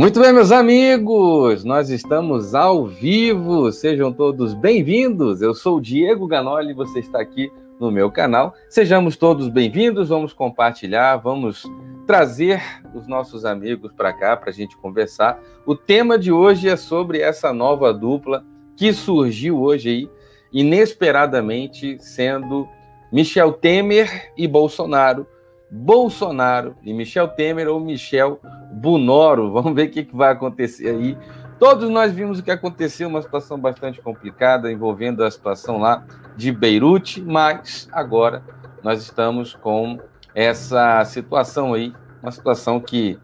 Muito bem, meus amigos, nós estamos ao vivo, sejam todos bem-vindos. Eu sou o Diego Ganoli, você está aqui no meu canal. Sejamos todos bem-vindos, vamos compartilhar, vamos trazer os nossos amigos para cá para a gente conversar. O tema de hoje é sobre essa nova dupla que surgiu hoje aí, inesperadamente, sendo Michel Temer e Bolsonaro Bolsonaro e Michel Temer ou Michel Bunoro. Vamos ver o que, vai acontecer aí. Todos nós vimos o que aconteceu, uma situação bastante complicada envolvendo a situação lá de Beirute, mas agora nós estamos com essa situação aí, uma situação que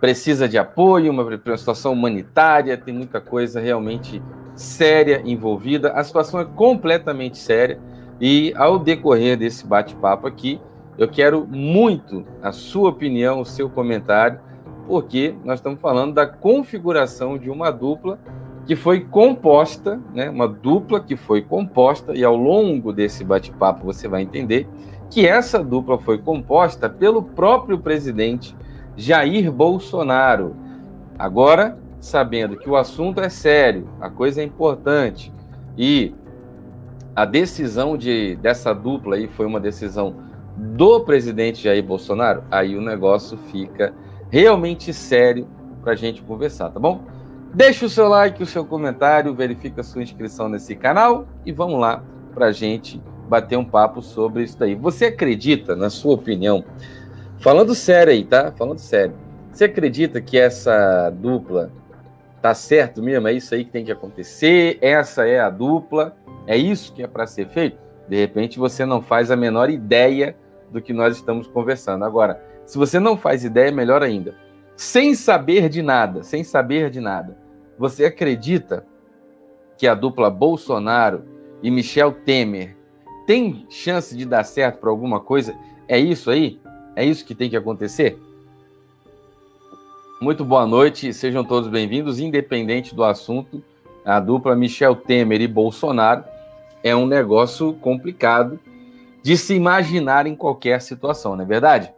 precisa de apoio, uma, uma situação humanitária, tem muita coisa realmente séria envolvida. A situação é completamente séria e ao decorrer desse bate-papo aqui, eu quero muito a sua opinião, o seu comentário, porque nós estamos falando da configuração de uma dupla que foi composta, né, uma dupla que foi composta, e ao longo desse bate-papo você vai entender que essa dupla foi composta pelo próprio presidente Jair Bolsonaro. Agora, sabendo que o assunto é sério, a coisa é importante, e a decisão de, dessa dupla aí foi uma decisão do presidente Jair Bolsonaro, aí o negócio fica realmente sério para a gente conversar, tá bom? Deixe o seu like, o seu comentário, verifique a sua inscrição nesse canal e vamos lá para a gente bater um papo sobre isso daí. Você acredita, na sua opinião, falando sério aí, tá? Falando sério, você acredita que essa dupla tá certo mesmo? É isso aí que tem que acontecer? Essa é a dupla? É isso que é para ser feito? De repente você não faz a menor ideia do que nós estamos conversando. Agora, se você não faz ideia, melhor ainda. Sem saber de nada, sem saber de nada, você acredita que a dupla Bolsonaro e Michel Temer tem chance de dar certo para alguma coisa? É isso aí? É isso que tem que acontecer? Muito boa noite, sejam todos bem-vindos, independente do assunto. A dupla Michel Temer e Bolsonaro é um negócio complicado de se imaginar em qualquer situação, não é verdade?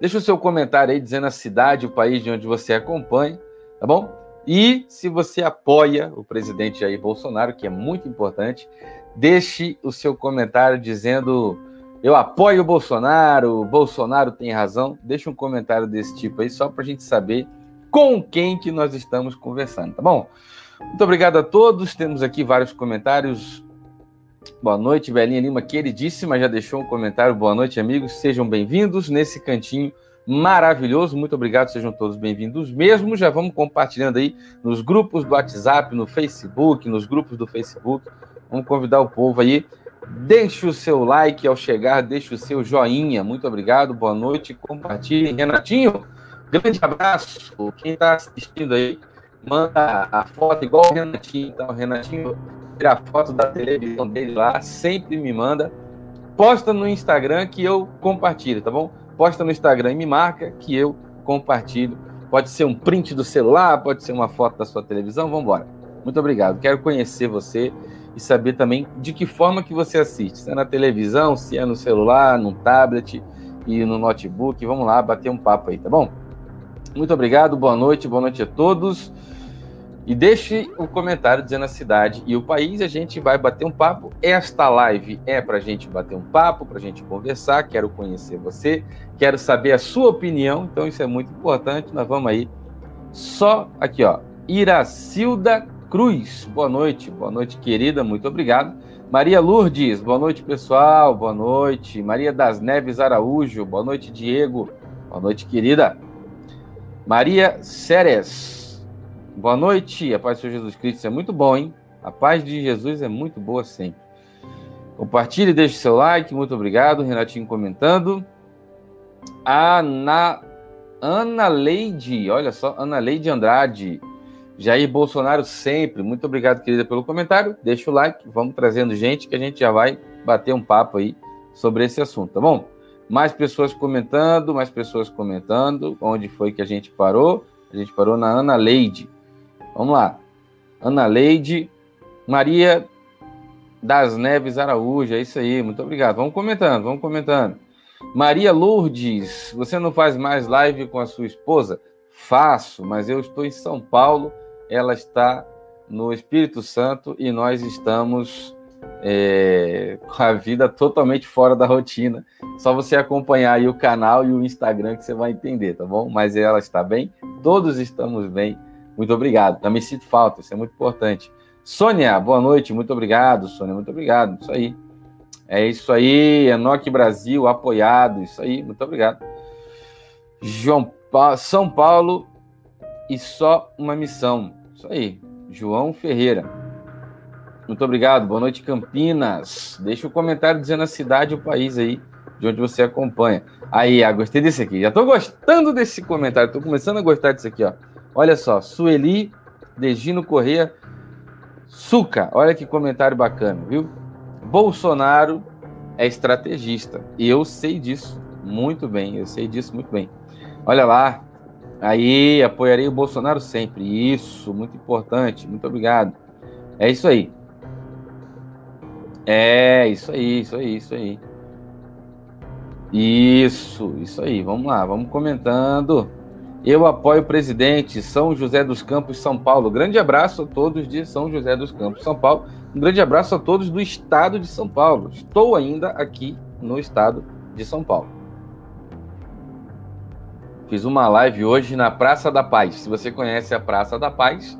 Deixa o seu comentário aí dizendo a cidade, o país de onde você acompanha, tá bom? E se você apoia o presidente Jair Bolsonaro, que é muito importante, deixe o seu comentário dizendo eu apoio o Bolsonaro, o Bolsonaro tem razão. Deixe um comentário desse tipo aí, só para a gente saber com quem que nós estamos conversando, tá bom? Muito obrigado a todos. Temos aqui vários comentários Boa noite, Belinha Lima, queridíssima, já deixou um comentário. Boa noite, amigos. Sejam bem-vindos nesse cantinho maravilhoso. Muito obrigado, sejam todos bem-vindos mesmo. Já vamos compartilhando aí nos grupos do WhatsApp, no Facebook, nos grupos do Facebook. Vamos convidar o povo aí. Deixe o seu like ao chegar, deixe o seu joinha. Muito obrigado, boa noite. Compartilhem. Renatinho, grande abraço. Quem está assistindo aí, manda a foto igual o Renatinho. Então, Renatinho tirar foto da televisão dele lá, sempre me manda. Posta no Instagram que eu compartilho, tá bom? Posta no Instagram e me marca que eu compartilho. Pode ser um print do celular, pode ser uma foto da sua televisão, vamos embora. Muito obrigado. Quero conhecer você e saber também de que forma que você assiste. Se é na televisão, se é no celular, no tablet e no notebook. Vamos lá bater um papo aí, tá bom? Muito obrigado, boa noite, boa noite a todos. E deixe o um comentário dizendo a cidade e o país, a gente vai bater um papo. Esta live é para a gente bater um papo, para a gente conversar. Quero conhecer você, quero saber a sua opinião, então isso é muito importante. Nós vamos aí. Só aqui, ó. Iracilda Cruz, boa noite, boa noite, querida, muito obrigado. Maria Lourdes, boa noite, pessoal, boa noite. Maria das Neves Araújo, boa noite, Diego, boa noite, querida. Maria Ceres, Boa noite, a paz Senhor Jesus Cristo. É muito bom, hein? A paz de Jesus é muito boa sempre. Compartilhe, deixe seu like. Muito obrigado. Renatinho comentando. Ana, Ana Leide, olha só, Ana Leide Andrade. Jair Bolsonaro sempre. Muito obrigado, querida, pelo comentário. Deixa o like. Vamos trazendo gente que a gente já vai bater um papo aí sobre esse assunto, tá bom? Mais pessoas comentando, mais pessoas comentando. Onde foi que a gente parou? A gente parou na Ana Leide. Vamos lá. Ana Leide, Maria das Neves Araújo, é isso aí, muito obrigado. Vamos comentando, vamos comentando. Maria Lourdes, você não faz mais live com a sua esposa? Faço, mas eu estou em São Paulo, ela está no Espírito Santo e nós estamos é, com a vida totalmente fora da rotina. Só você acompanhar aí o canal e o Instagram que você vai entender, tá bom? Mas ela está bem, todos estamos bem. Muito obrigado. Também sinto falta, isso é muito importante. Sônia, boa noite, muito obrigado, Sônia, muito obrigado. Isso aí. É isso aí, Enoque Brasil, apoiado, isso aí, muito obrigado. João pa São Paulo e só uma missão. Isso aí, João Ferreira. Muito obrigado. Boa noite, Campinas. Deixa o um comentário dizendo a cidade e o país aí de onde você acompanha. Aí, ah, gostei desse aqui. Já estou gostando desse comentário. Estou começando a gostar disso aqui, ó. Olha só, Sueli Degino Corrêa Suca. Olha que comentário bacana, viu? Bolsonaro é estrategista. E eu sei disso muito bem. Eu sei disso muito bem. Olha lá. Aí, apoiarei o Bolsonaro sempre. Isso, muito importante. Muito obrigado. É isso aí. É, isso aí, isso aí, isso aí. Isso, isso aí. Vamos lá, vamos comentando. Eu apoio o presidente São José dos Campos, São Paulo. Grande abraço a todos de São José dos Campos, São Paulo. Um grande abraço a todos do estado de São Paulo. Estou ainda aqui no estado de São Paulo. Fiz uma live hoje na Praça da Paz. Se você conhece a Praça da Paz,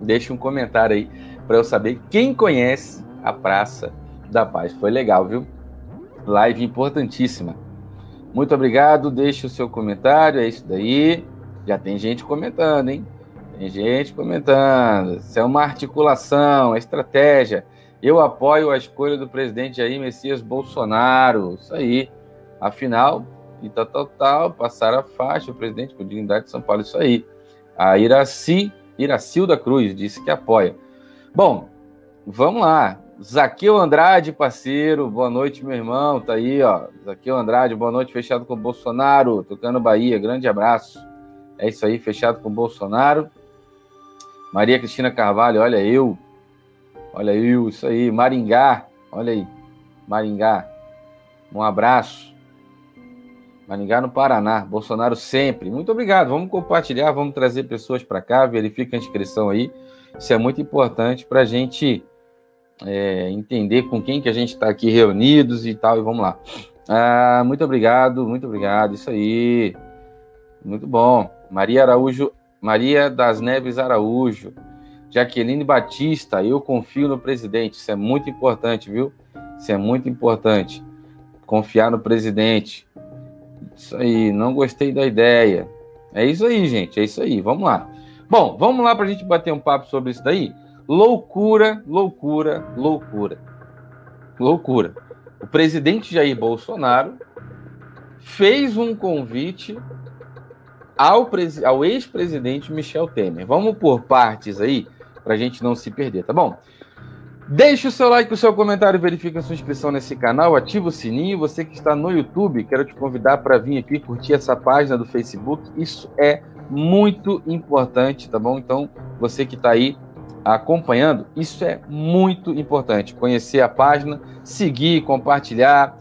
deixe um comentário aí para eu saber quem conhece a Praça da Paz. Foi legal, viu? Live importantíssima. Muito obrigado. Deixe o seu comentário. É isso daí. Já tem gente comentando, hein? Tem gente comentando. Isso é uma articulação, é estratégia. Eu apoio a escolha do presidente Jair Messias Bolsonaro. Isso aí. Afinal, e tal, tal, tal, passar a faixa, o presidente com dignidade de São Paulo. Isso aí. A Iraci, Iracilda Cruz disse que apoia. Bom, vamos lá. Zaqueu Andrade, parceiro, boa noite, meu irmão. Tá aí, ó. Zaqueu Andrade, boa noite, fechado com o Bolsonaro, tocando Bahia. Grande abraço. É isso aí, fechado com o Bolsonaro. Maria Cristina Carvalho, olha eu. Olha eu, isso aí. Maringá, olha aí. Maringá. Um abraço. Maringá no Paraná. Bolsonaro sempre. Muito obrigado. Vamos compartilhar, vamos trazer pessoas para cá. Verifica a inscrição aí. Isso é muito importante para a gente é, entender com quem que a gente está aqui reunidos e tal, e vamos lá. Ah, muito obrigado, muito obrigado, isso aí. Muito bom. Maria Araújo, Maria das Neves Araújo, Jaqueline Batista, eu confio no presidente. Isso é muito importante, viu? Isso é muito importante. Confiar no presidente. Isso aí, não gostei da ideia. É isso aí, gente, é isso aí. Vamos lá. Bom, vamos lá para a gente bater um papo sobre isso daí. Loucura, loucura, loucura. Loucura. O presidente Jair Bolsonaro fez um convite ao, ao ex-presidente Michel Temer. Vamos por partes aí, para a gente não se perder, tá bom? Deixe o seu like, o seu comentário, verifique a sua inscrição nesse canal, ativa o sininho. Você que está no YouTube, quero te convidar para vir aqui curtir essa página do Facebook. Isso é muito importante, tá bom? Então, você que está aí acompanhando, isso é muito importante. Conhecer a página, seguir, compartilhar,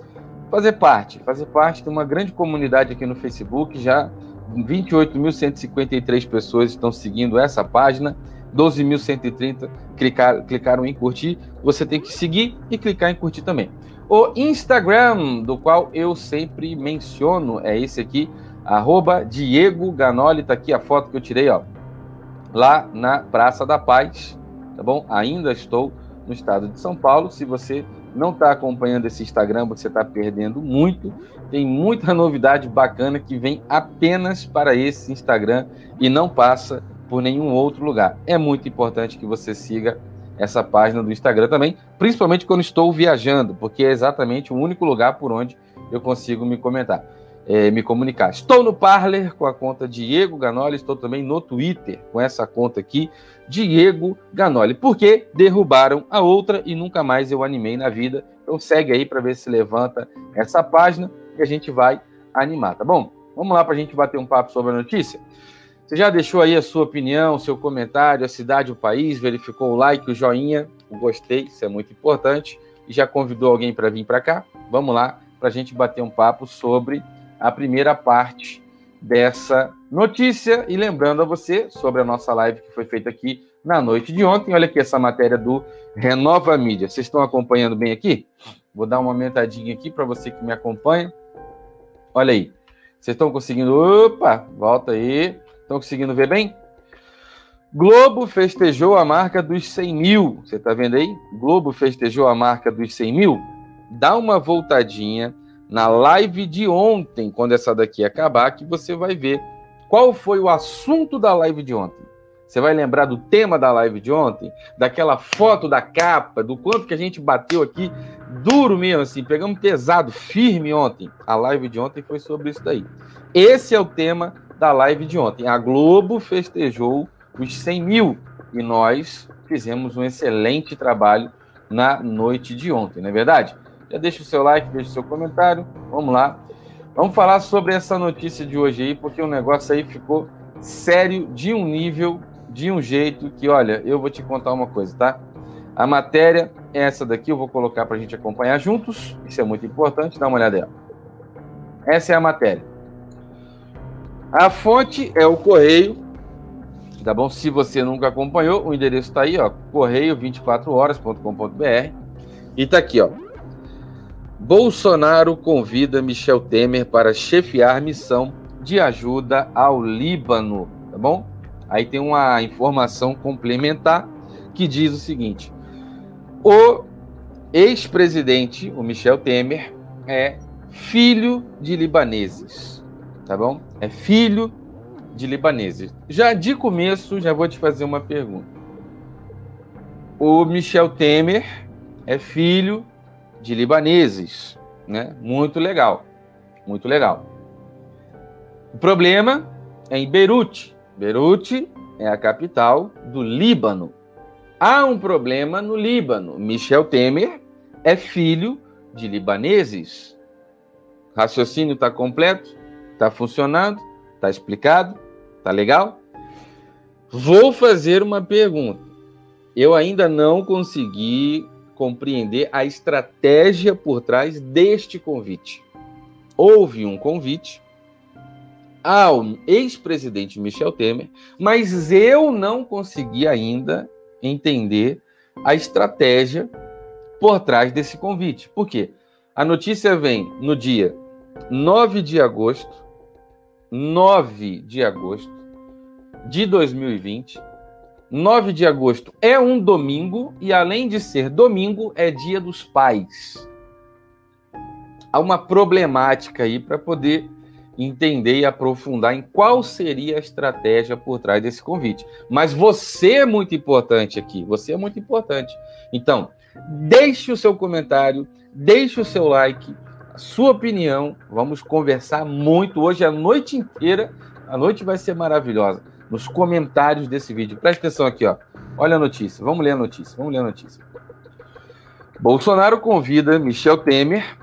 fazer parte, fazer parte de uma grande comunidade aqui no Facebook. Já 28.153 pessoas estão seguindo essa página, 12.130 clicar, clicaram em curtir. Você tem que seguir e clicar em curtir também. O Instagram, do qual eu sempre menciono, é esse aqui, arroba Diego Ganoli, tá aqui a foto que eu tirei, ó lá na Praça da Paz, tá bom? Ainda estou no estado de São Paulo. Se você não está acompanhando esse Instagram, você está perdendo muito. Tem muita novidade bacana que vem apenas para esse Instagram e não passa por nenhum outro lugar. É muito importante que você siga essa página do Instagram também, principalmente quando estou viajando, porque é exatamente o único lugar por onde eu consigo me comentar é, me comunicar. Estou no Parler com a conta Diego Ganoli, estou também no Twitter com essa conta aqui, Diego Ganoli. Porque derrubaram a outra e nunca mais eu animei na vida. Então segue aí para ver se levanta essa página que a gente vai animar, tá bom? Vamos lá para a gente bater um papo sobre a notícia? Você já deixou aí a sua opinião, seu comentário, a cidade, o país, verificou o like, o joinha, o gostei, isso é muito importante, e já convidou alguém para vir para cá? Vamos lá para a gente bater um papo sobre a primeira parte dessa notícia e lembrando a você sobre a nossa live que foi feita aqui na noite de ontem. Olha aqui essa matéria do Renova Mídia. Vocês estão acompanhando bem aqui? Vou dar uma aumentadinha aqui para você que me acompanha. Olha aí. Vocês estão conseguindo. Opa, volta aí. Estão conseguindo ver bem? Globo festejou a marca dos 100 mil. Você está vendo aí? Globo festejou a marca dos 100 mil. Dá uma voltadinha na live de ontem, quando essa daqui acabar, que você vai ver qual foi o assunto da live de ontem. Você vai lembrar do tema da live de ontem, daquela foto da capa, do quanto que a gente bateu aqui duro mesmo, assim, pegamos pesado, firme ontem. A live de ontem foi sobre isso daí. Esse é o tema da live de ontem. A Globo festejou os 100 mil e nós fizemos um excelente trabalho na noite de ontem, não é verdade? Já deixa o seu like, deixa o seu comentário. Vamos lá. Vamos falar sobre essa notícia de hoje aí, porque o negócio aí ficou sério de um nível, de um jeito que, olha, eu vou te contar uma coisa, tá? A matéria é essa daqui, eu vou colocar para a gente acompanhar juntos. Isso é muito importante, dá uma olhada aí. Essa é a matéria. A fonte é o correio, tá bom? Se você nunca acompanhou, o endereço está aí, ó, correio24horas.com.br. E tá aqui, ó. Bolsonaro convida Michel Temer para chefiar missão de ajuda ao Líbano, tá bom? Aí tem uma informação complementar que diz o seguinte: o ex-presidente, o Michel Temer, é filho de libaneses, tá bom? É filho de libaneses. Já de começo, já vou te fazer uma pergunta. O Michel Temer é filho de libaneses, né? Muito legal, muito legal. O problema é em Beirute. Beirute é a capital do Líbano. Há um problema no Líbano. Michel Temer é filho de libaneses. Raciocínio está completo? Está funcionando? Está explicado? Está legal? Vou fazer uma pergunta. Eu ainda não consegui compreender a estratégia por trás deste convite. Houve um convite ao ex-presidente Michel Temer, mas eu não consegui ainda entender a estratégia por trás desse convite. Por quê? A notícia vem no dia 9 de agosto, 9 de agosto de 2020, 9 de agosto é um domingo e, além de ser domingo, é dia dos pais. Há uma problemática aí para poder entender e aprofundar em qual seria a estratégia por trás desse convite. Mas você é muito importante aqui, você é muito importante. Então, deixe o seu comentário, deixe o seu like, a sua opinião. Vamos conversar muito hoje a noite inteira. A noite vai ser maravilhosa nos comentários desse vídeo. Presta atenção aqui, ó. Olha a notícia. Vamos ler a notícia. Vamos ler a notícia. Bolsonaro convida Michel Temer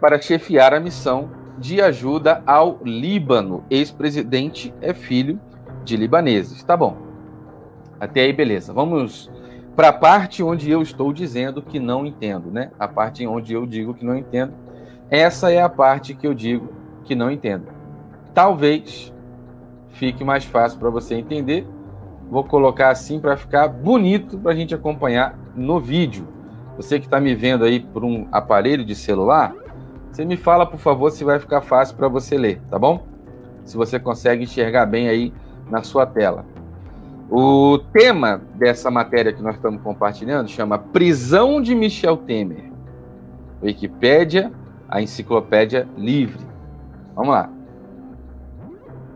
para chefiar a missão de ajuda ao Líbano. Ex-presidente é filho de libaneses. Tá bom. Até aí, beleza. Vamos para a parte onde eu estou dizendo que não entendo, né? A parte onde eu digo que não entendo. Essa é a parte que eu digo que não entendo. Talvez fique mais fácil para você entender. Vou colocar assim para ficar bonito para a gente acompanhar no vídeo. Você que está me vendo aí por um aparelho de celular, você me fala, por favor, se vai ficar fácil para você ler, tá bom? Se você consegue enxergar bem aí na sua tela. O tema dessa matéria que nós estamos compartilhando chama Prisão de Michel Temer. Wikipédia, a enciclopédia livre. Vamos lá.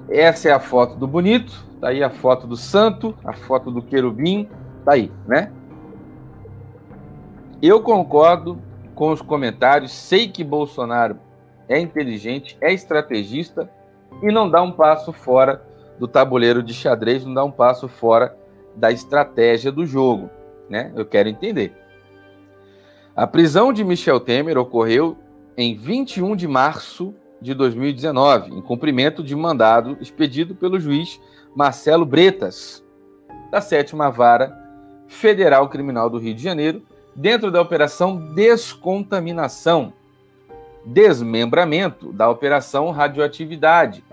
Essa é a foto do bonito, tá aí a foto do santo, a foto do querubim, tá aí, né? Eu concordo com os comentários, sei que Bolsonaro é inteligente, é estrategista e não dá um passo fora do tabuleiro de xadrez, não dá um passo fora da estratégia do jogo, né? Eu quero entender. A prisão de Michel Temer ocorreu em 21 de março de 2019, em cumprimento de mandado expedido pelo juiz Marcelo Bretas, da sétima vara federal criminal do Rio de Janeiro, dentro da operação Descontaminação, desmembramento da operação Radioatividade,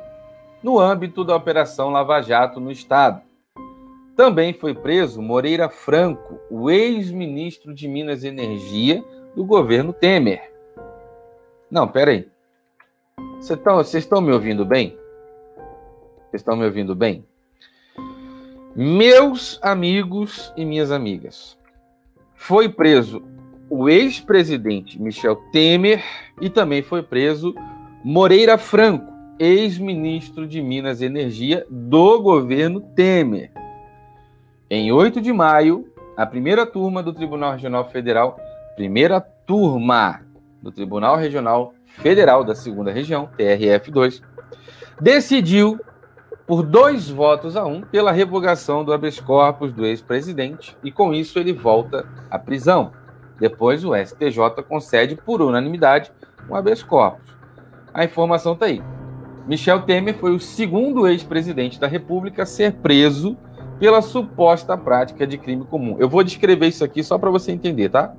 no âmbito da Operação Lava Jato no Estado. Também foi preso Moreira Franco, o ex-ministro de Minas e Energia do governo Temer. Não, peraí. Vocês estão me ouvindo bem? Vocês estão me ouvindo bem? Meus amigos e minhas amigas, foi preso o ex-presidente Michel Temer e também foi preso Moreira Franco, ex-ministro de Minas e Energia do governo Temer. Em 8 de maio, a primeira turma do Tribunal Regional Federal, primeira turma do Tribunal Regional Federal da Segunda Região, TRF2, decidiu por dois votos a um pela revogação do habeas corpus do ex-presidente e com isso ele volta à prisão. Depois o STJ concede por unanimidade um habeas corpus. A informação está aí. Michel Temer foi o segundo ex-presidente da República a ser preso pela suposta prática de crime comum. Eu vou descrever isso aqui só para você entender, tá?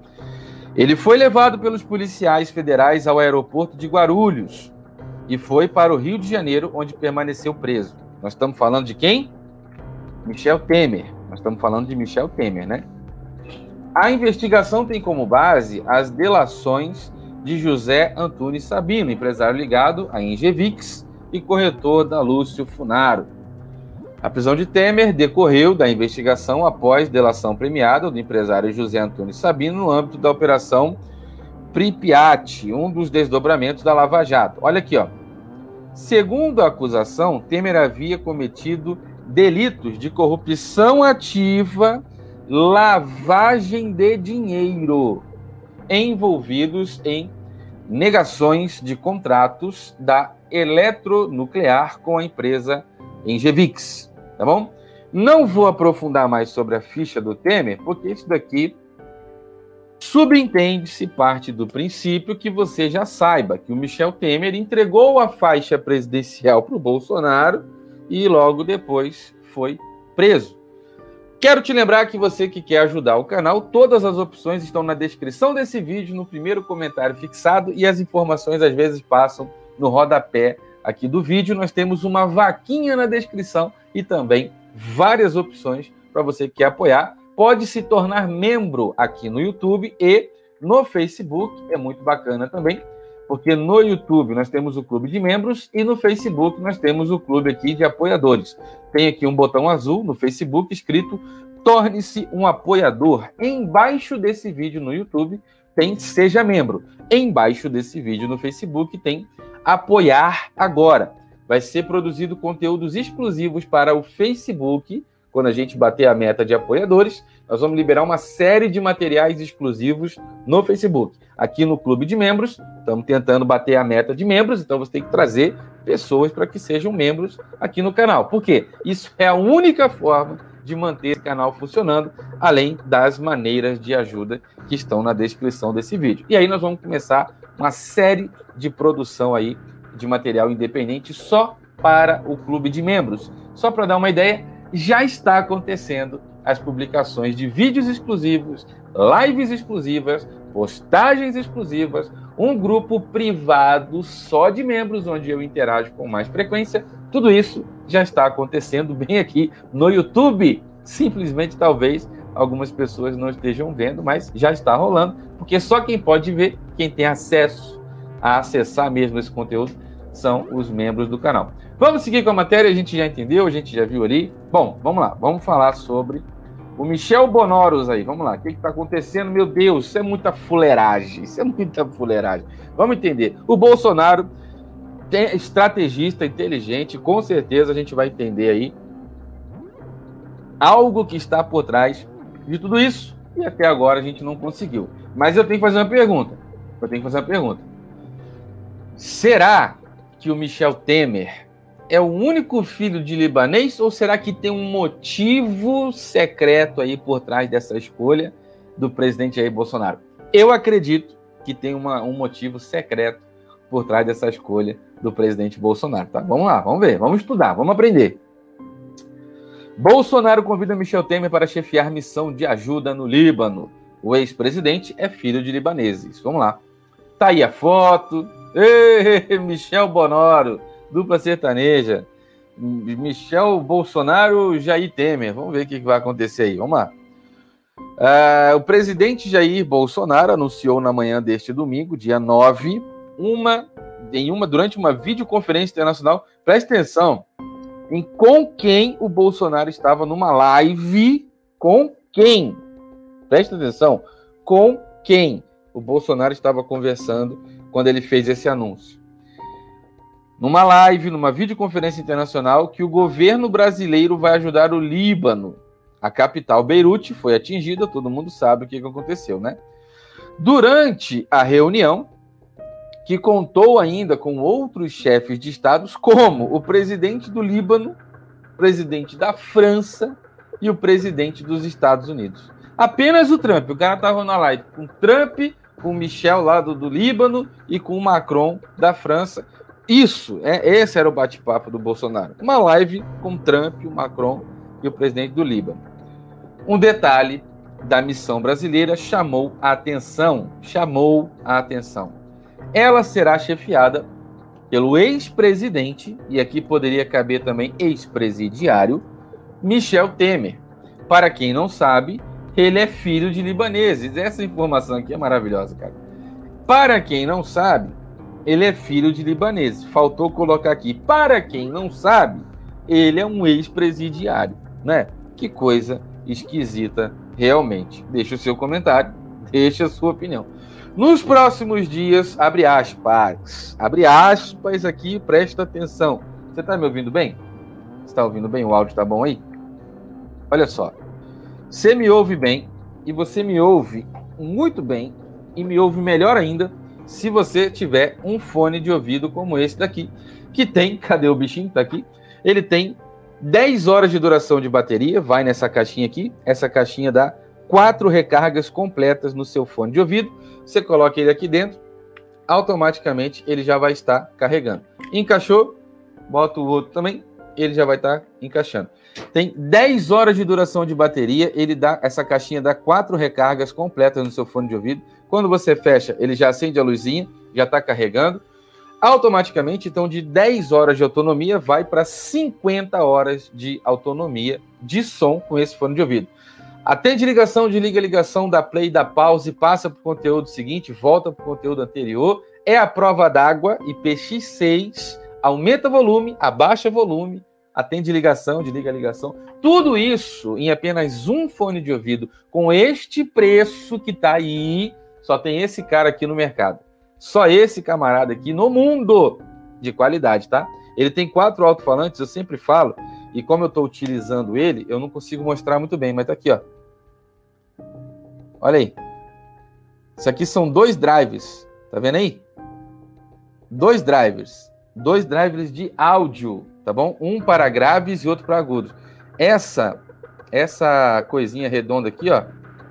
Ele foi levado pelos policiais federais ao aeroporto de Guarulhos e foi para o Rio de Janeiro, onde permaneceu preso. Nós estamos falando de quem? Michel Temer. Nós estamos falando de Michel Temer, né? A investigação tem como base as delações de José Antunes Sabino, empresário ligado à Ingevix e corretor da Lúcio Funaro. A prisão de Temer decorreu da investigação após delação premiada do empresário José Antunes Sabino no âmbito da Operação Pripyat, um dos desdobramentos da Lava Jato. Olha aqui, ó. Segundo a acusação, Temer havia cometido delitos de corrupção ativa, lavagem de dinheiro, envolvidos em negações de contratos da eletronuclear com a empresa Engevix, tá bom? Não vou aprofundar mais sobre a ficha do Temer, porque isso daqui subentende-se parte do princípio que você já saiba que o Michel Temer entregou a faixa presidencial para o Bolsonaro e logo depois foi preso. Quero te lembrar que você que quer ajudar o canal, todas as opções estão na descrição desse vídeo, no primeiro comentário fixado e as informações às vezes passam no rodapé aqui do vídeo. Nós temos uma vaquinha na descrição e também várias opções para você que quer apoiar. Pode se tornar membro aqui no YouTube e no Facebook, é muito bacana também, porque no YouTube nós temos o clube de membros e no Facebook nós temos o clube aqui de apoiadores. Tem aqui um botão azul no Facebook escrito Torne-se um apoiador. Embaixo desse vídeo no YouTube tem Seja Membro. Embaixo desse vídeo no Facebook tem Apoiar Agora. Vai ser produzido conteúdos exclusivos para o Facebook. Quando a gente bater a meta de apoiadores, nós vamos liberar uma série de materiais exclusivos no Facebook. Aqui no Clube de Membros, estamos tentando bater a meta de membros, então você tem que trazer pessoas para que sejam membros aqui no canal. Por quê? Isso é a única forma de manter esse canal funcionando, além das maneiras de ajuda que estão na descrição desse vídeo. E aí nós vamos começar uma série de produção aí de material independente só para o clube de membros. Só para dar uma ideia, já está acontecendo as publicações de vídeos exclusivos, lives exclusivas, postagens exclusivas, um grupo privado só de membros, onde eu interajo com mais frequência. Tudo isso já está acontecendo bem aqui no YouTube. Simplesmente, talvez, algumas pessoas não estejam vendo, mas já está rolando, porque só quem pode ver, quem tem acesso a acessar mesmo esse conteúdo, são os membros do canal. Vamos seguir com a matéria, a gente já entendeu, a gente já viu ali. Bom, vamos lá, vamos falar sobre o Michel Bonoros aí, vamos lá. O que está acontecendo? Meu Deus, isso é muita fuleiragem. Isso é muita fuleiragem. Vamos entender. O Bolsonaro estrategista inteligente, com certeza a gente vai entender aí algo que está por trás de tudo isso. E até agora a gente não conseguiu. Mas eu tenho que fazer uma pergunta. Eu tenho que fazer uma pergunta. Será que o Michel Temer é o único filho de libanês ou será que tem um motivo secreto aí por trás dessa escolha do presidente Jair Bolsonaro? Eu acredito que tem uma, um motivo secreto por trás dessa escolha do presidente Bolsonaro, tá? Vamos lá, vamos ver, vamos estudar, vamos aprender. Bolsonaro convida Michel Temer para chefiar missão de ajuda no Líbano. O ex-presidente é filho de libaneses. Vamos lá. Tá aí a foto. Ei, Michel Bonoro dupla sertaneja. Michel Bolsonaro, Jair Temer. Vamos ver o que vai acontecer aí. Vamos lá. Uh, o presidente Jair Bolsonaro anunciou na manhã deste domingo, dia 9, uma, em uma, durante uma videoconferência internacional, preste atenção, em com quem o Bolsonaro estava numa live, com quem? Preste atenção, com quem o Bolsonaro estava conversando quando ele fez esse anúncio. Numa live, numa videoconferência internacional, que o governo brasileiro vai ajudar o Líbano a capital Beirute foi atingida, todo mundo sabe o que aconteceu, né? Durante a reunião, que contou ainda com outros chefes de estados, como o presidente do Líbano, o presidente da França e o presidente dos Estados Unidos. Apenas o Trump. O cara estava na live com Trump, com Michel lá do, do Líbano e com o Macron da França. Isso, é, esse era o bate-papo do Bolsonaro. Uma live com Trump, o Macron e o presidente do Líbano. Um detalhe da missão brasileira chamou a atenção, chamou a atenção. Ela será chefiada pelo ex-presidente, e aqui poderia caber também ex-presidiário, Michel Temer. Para quem não sabe, ele é filho de libaneses. Essa informação aqui é maravilhosa, cara. Para quem não sabe, ele é filho de libaneses. Faltou colocar aqui. Para quem não sabe, ele é um ex-presidiário, né? Que coisa esquisita realmente. Deixe o seu comentário, deixe a sua opinião. Nos próximos dias, abre aspas, abre aspas aqui, presta atenção. Você está me ouvindo bem? Está ouvindo bem? O áudio está bom aí? Olha só. Você me ouve bem e você me ouve muito bem e me ouve melhor ainda se você tiver um fone de ouvido como esse daqui, que tem, cadê o bichinho? Tá aqui. Ele tem 10 horas de duração de bateria, vai nessa caixinha aqui. Essa caixinha dá quatro recargas completas no seu fone de ouvido. Você coloca ele aqui dentro, automaticamente ele já vai estar carregando. Encaixou, bota o outro também, ele já vai estar encaixando. Tem 10 horas de duração de bateria, ele dá essa caixinha dá quatro recargas completas no seu fone de ouvido. Quando você fecha, ele já acende a luzinha, já está carregando automaticamente, então, de 10 horas de autonomia vai para 50 horas de autonomia de som com esse fone de ouvido. Atende ligação, desliga a ligação, dá play, dá pause, passa para o conteúdo seguinte, volta para o conteúdo anterior. É a prova d'água, IPX6, aumenta volume, abaixa volume, atende ligação, desliga a ligação. Tudo isso em apenas um fone de ouvido, com este preço que está aí, só tem esse cara aqui no mercado. Só esse camarada aqui no mundo de qualidade, tá? Ele tem quatro alto-falantes, eu sempre falo, e como eu estou utilizando ele, eu não consigo mostrar muito bem, mas tá aqui, ó. Olha aí. Isso aqui são dois drivers, tá vendo aí? Dois drivers, dois drivers de áudio, tá bom? Um para graves e outro para agudos. Essa essa coisinha redonda aqui, ó,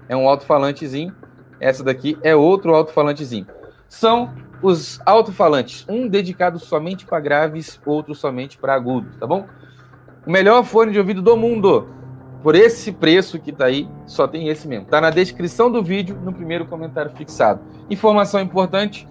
é um alto-falantezinho. Essa daqui é outro alto-falantezinho são os alto-falantes, um dedicado somente para graves, outro somente para agudos, tá bom? O melhor fone de ouvido do mundo, por esse preço que tá aí, só tem esse mesmo. Tá na descrição do vídeo, no primeiro comentário fixado. Informação importante: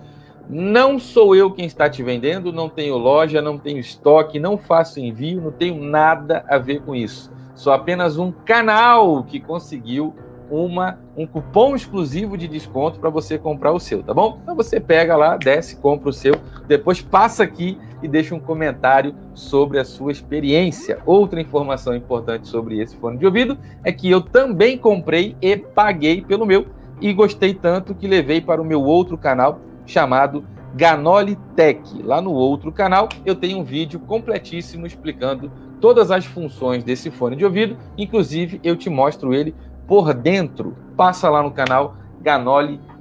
não sou eu quem está te vendendo, não tenho loja, não tenho estoque, não faço envio, não tenho nada a ver com isso. Sou apenas um canal que conseguiu uma, um cupom exclusivo de desconto para você comprar o seu, tá bom? Então você pega lá, desce, compra o seu, depois passa aqui e deixa um comentário sobre a sua experiência. Outra informação importante sobre esse fone de ouvido é que eu também comprei e paguei pelo meu e gostei tanto que levei para o meu outro canal chamado Ganoli Tech. Lá no outro canal eu tenho um vídeo completíssimo explicando todas as funções desse fone de ouvido, inclusive eu te mostro ele por dentro, passa lá no canal Ganoli Tech,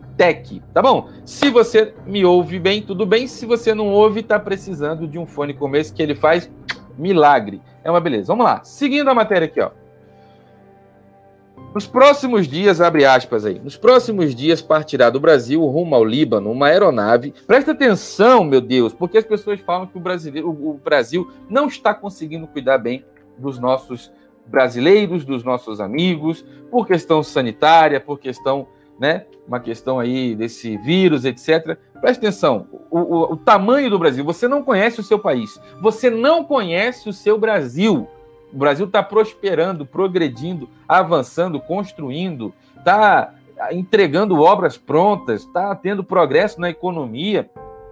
tá bom? Se você me ouve bem, tudo bem. Se você não ouve, tá precisando de um fone como esse que ele faz milagre. É uma beleza. Vamos lá. Seguindo a matéria aqui, ó. Nos próximos dias, abre aspas aí, nos próximos dias partirá do Brasil rumo ao Líbano uma aeronave. Presta atenção, meu Deus, porque as pessoas falam que o, brasileiro, o Brasil não está conseguindo cuidar bem dos nossos brasileiros, dos nossos amigos, por questão sanitária, por questão né? Uma questão aí desse vírus, etc. Preste atenção, o, o, o tamanho do Brasil. Você não conhece o seu país, você não conhece o seu Brasil. O Brasil está prosperando, progredindo, avançando, construindo, está entregando obras prontas, está tendo progresso na economia,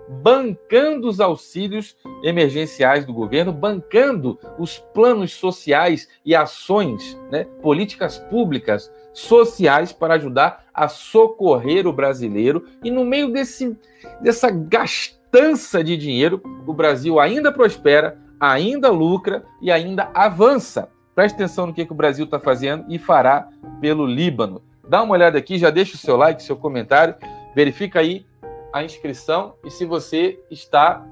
bancando os auxílios emergenciais do governo, bancando os planos sociais e ações, né, políticas públicas sociais para ajudar a socorrer o brasileiro. E no meio desse, dessa gastança de dinheiro, o Brasil ainda prospera, ainda lucra e ainda avança. Preste atenção no que, que o Brasil está fazendo e fará pelo Líbano. Dá uma olhada aqui, já deixa o seu like, seu comentário, verifica aí a inscrição e se você está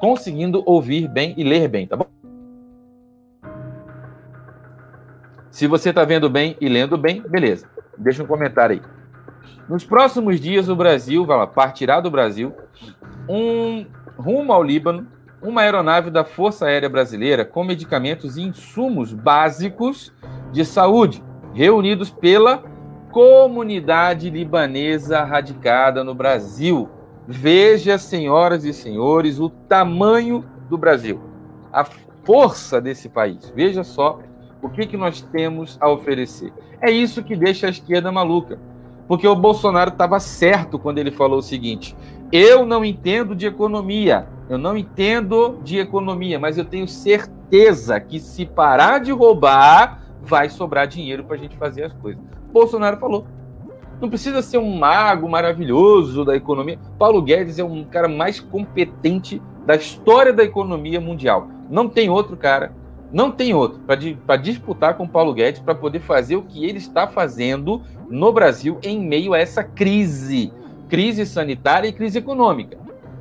conseguindo ouvir bem e ler bem, tá bom? Se você está vendo bem e lendo bem, beleza. Deixa um comentário aí. Nos próximos dias, o Brasil vai lá, partirá do Brasil um rumo ao Líbano, uma aeronave da Força Aérea Brasileira com medicamentos e insumos básicos de saúde, reunidos pela comunidade libanesa radicada no Brasil. Veja, senhoras e senhores, o tamanho do Brasil, a força desse país. Veja só o que, que nós temos a oferecer. É isso que deixa a esquerda maluca. Porque o Bolsonaro estava certo quando ele falou o seguinte: eu não entendo de economia, eu não entendo de economia, mas eu tenho certeza que se parar de roubar, vai sobrar dinheiro para a gente fazer as coisas. Bolsonaro falou. Não precisa ser um mago maravilhoso da economia. Paulo Guedes é um cara mais competente da história da economia mundial. Não tem outro cara, não tem outro para disputar com Paulo Guedes para poder fazer o que ele está fazendo no Brasil em meio a essa crise, crise sanitária e crise econômica.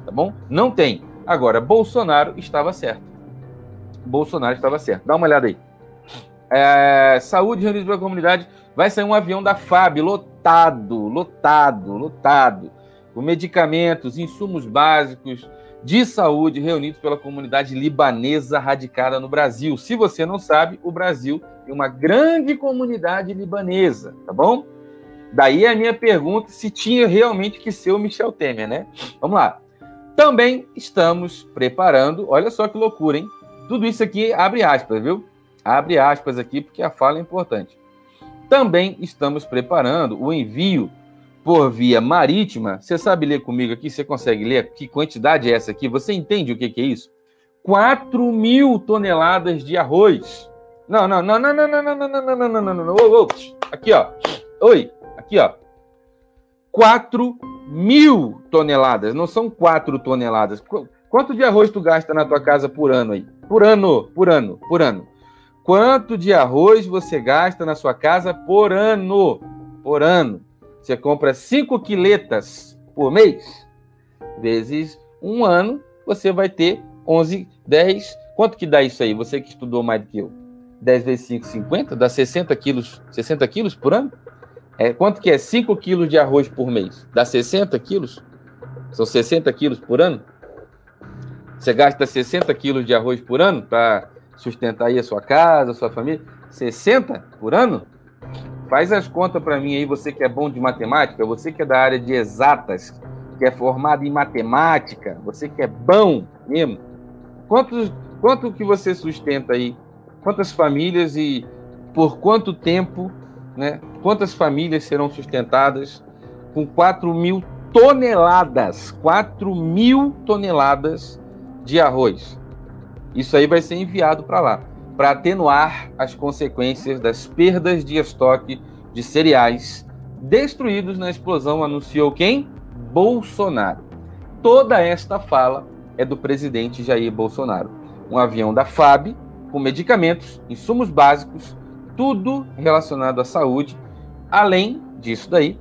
Tá bom? Não tem. Agora, Bolsonaro estava certo. Bolsonaro estava certo. Dá uma olhada aí. É, saúde reunidos pela comunidade. Vai sair um avião da FAB lotado, lotado, lotado, com medicamentos, insumos básicos de saúde reunidos pela comunidade libanesa radicada no Brasil. Se você não sabe, o Brasil tem uma grande comunidade libanesa, tá bom? Daí a minha pergunta se tinha realmente que ser o Michel Temer, né? Vamos lá. Também estamos preparando, olha só que loucura, hein? Tudo isso aqui abre aspas, viu? Abre aspas aqui, porque a fala é importante. Também estamos preparando o envio por via marítima. Você sabe ler comigo aqui? Você consegue ler? Que quantidade é essa aqui? Você entende o que, que é isso? 4 mil toneladas de arroz. Não, não, não, não, não, não, não, não, não, não, não, não, não, não. Oh, oh. Aqui, ó. Oi, aqui, ó. 4 mil toneladas, não são 4 toneladas. Quanto de arroz tu gasta na tua casa por ano aí? Por ano, por ano, por ano. Quanto de arroz você gasta na sua casa por ano? Por ano. Você compra 5 quiletas por mês, vezes um ano, você vai ter 11, 10. Quanto que dá isso aí? Você que estudou mais do que eu. 10 vezes 5, 50? Dá 60 quilos, 60 quilos por ano? É, quanto que é 5 quilos de arroz por mês? Dá 60 quilos? São 60 quilos por ano? Você gasta 60 quilos de arroz por ano para sustentar aí a sua casa, a sua família? 60 por ano? Faz as contas para mim aí, você que é bom de matemática, você que é da área de exatas, que é formado em matemática, você que é bom mesmo. Quantos, quanto que você sustenta aí? Quantas famílias e por quanto tempo, né? Quantas famílias serão sustentadas com 4 mil toneladas, 4 mil toneladas de arroz? Isso aí vai ser enviado para lá, para atenuar as consequências das perdas de estoque de cereais destruídos na explosão, anunciou quem? Bolsonaro. Toda esta fala é do presidente Jair Bolsonaro. Um avião da FAB com medicamentos, insumos básicos, tudo relacionado à saúde, além disso daí,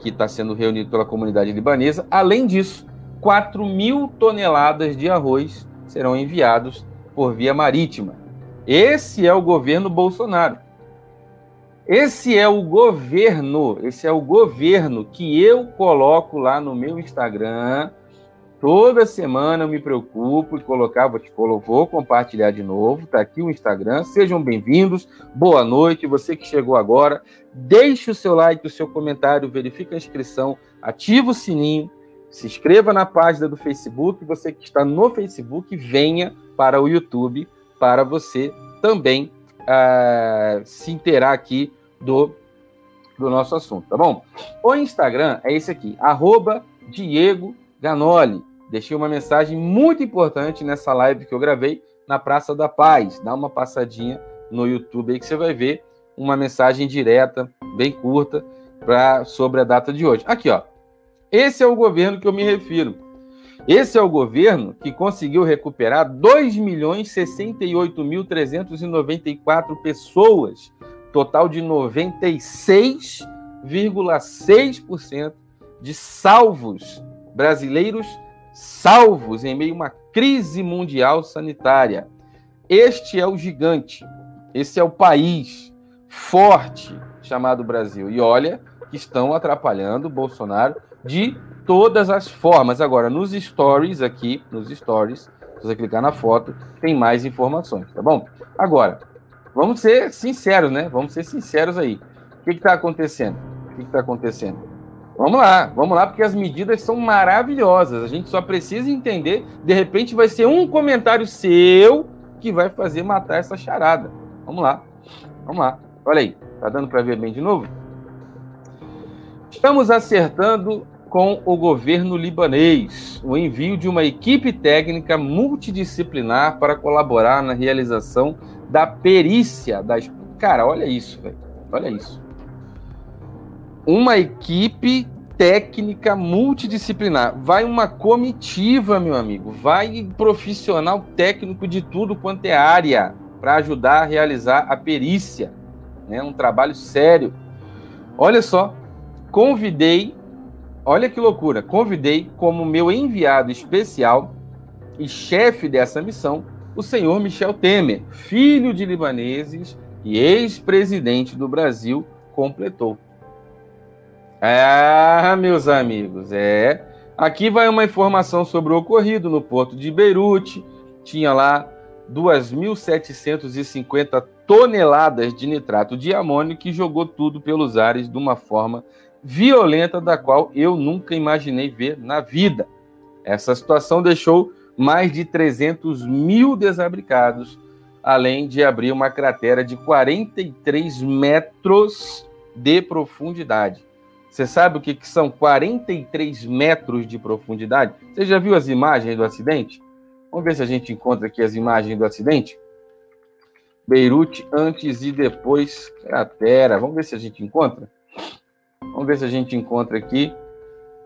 que está sendo reunido pela comunidade libanesa, além disso, 4 mil toneladas de arroz serão enviados por via marítima. Esse é o governo Bolsonaro. Esse é o governo, esse é o governo que eu coloco lá no meu Instagram Toda semana eu me preocupo e colocar, vou te vou compartilhar de novo, tá aqui o Instagram. Sejam bem-vindos. Boa noite, você que chegou agora, deixe o seu like, o seu comentário, verifique a inscrição, ativa o sininho, se inscreva na página do Facebook, você que está no Facebook, venha para o YouTube para você também uh, se inteirar aqui do, do nosso assunto, tá bom? O Instagram é esse aqui, arroba Diego Ganoli. Deixei uma mensagem muito importante nessa live que eu gravei na Praça da Paz. Dá uma passadinha no YouTube aí que você vai ver uma mensagem direta, bem curta, pra, sobre a data de hoje. Aqui, ó. Esse é o governo que eu me refiro. Esse é o governo que conseguiu recuperar 2.068.394 pessoas, total de 96,6% de salvos brasileiros salvos em meio a uma crise mundial sanitária. Este é o gigante, esse é o país forte chamado Brasil. E olha que estão atrapalhando Bolsonaro de todas as formas. Agora, nos stories aqui, nos stories, se você clicar na foto, tem mais informações, tá bom? Agora, vamos ser sinceros, né? Vamos ser sinceros aí. O que está acontecendo? O que está acontecendo? Vamos lá, vamos lá, porque as medidas são maravilhosas. A gente só precisa entender. De repente, vai ser um comentário seu que vai fazer matar essa charada. Vamos lá, vamos lá. Olha aí, tá dando para ver bem de novo? Estamos acertando com o governo libanês o envio de uma equipe técnica multidisciplinar para colaborar na realização da perícia das. Cara, olha isso, velho. Olha isso uma equipe técnica multidisciplinar. Vai uma comitiva, meu amigo. Vai profissional técnico de tudo quanto é área para ajudar a realizar a perícia. Né? Um trabalho sério. Olha só, convidei, olha que loucura, convidei como meu enviado especial e chefe dessa missão o senhor Michel Temer, filho de libaneses e ex-presidente do Brasil, completou. Ah, meus amigos, é. Aqui vai uma informação sobre o ocorrido no porto de Beirute. Tinha lá 2.750 toneladas de nitrato de amônio que jogou tudo pelos ares de uma forma violenta da qual eu nunca imaginei ver na vida. Essa situação deixou mais de 300 mil desabrigados, além de abrir uma cratera de 43 metros de profundidade. Você sabe o que, que são 43 metros de profundidade? Você já viu as imagens do acidente? Vamos ver se a gente encontra aqui as imagens do acidente. Beirute antes e depois cratera. Vamos ver se a gente encontra. Vamos ver se a gente encontra aqui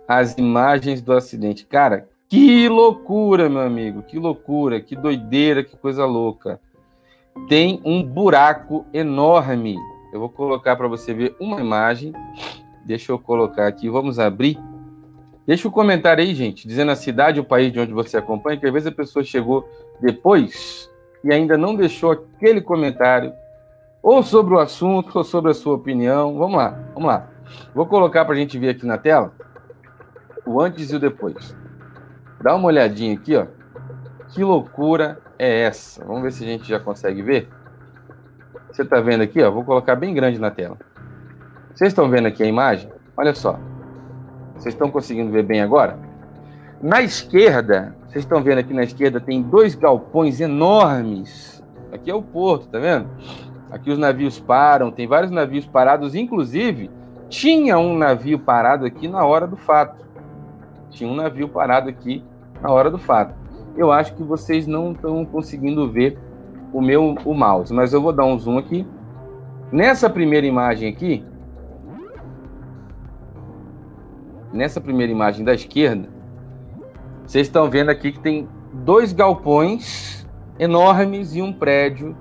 as imagens do acidente. Cara, que loucura, meu amigo. Que loucura, que doideira, que coisa louca. Tem um buraco enorme. Eu vou colocar para você ver uma imagem Deixa eu colocar aqui, vamos abrir. Deixa o um comentário aí, gente, dizendo a cidade, o país de onde você acompanha, que às vezes a pessoa chegou depois e ainda não deixou aquele comentário, ou sobre o assunto, ou sobre a sua opinião. Vamos lá, vamos lá. Vou colocar para a gente ver aqui na tela o antes e o depois. Dá uma olhadinha aqui, ó. Que loucura é essa? Vamos ver se a gente já consegue ver. Você está vendo aqui, ó? Vou colocar bem grande na tela. Vocês estão vendo aqui a imagem? Olha só. Vocês estão conseguindo ver bem agora? Na esquerda, vocês estão vendo aqui na esquerda, tem dois galpões enormes. Aqui é o porto, tá vendo? Aqui os navios param, tem vários navios parados, inclusive tinha um navio parado aqui na hora do fato. Tinha um navio parado aqui na hora do fato. Eu acho que vocês não estão conseguindo ver o meu o mouse, mas eu vou dar um zoom aqui. Nessa primeira imagem aqui, nessa primeira imagem da esquerda, vocês estão vendo aqui que tem dois galpões enormes e um prédio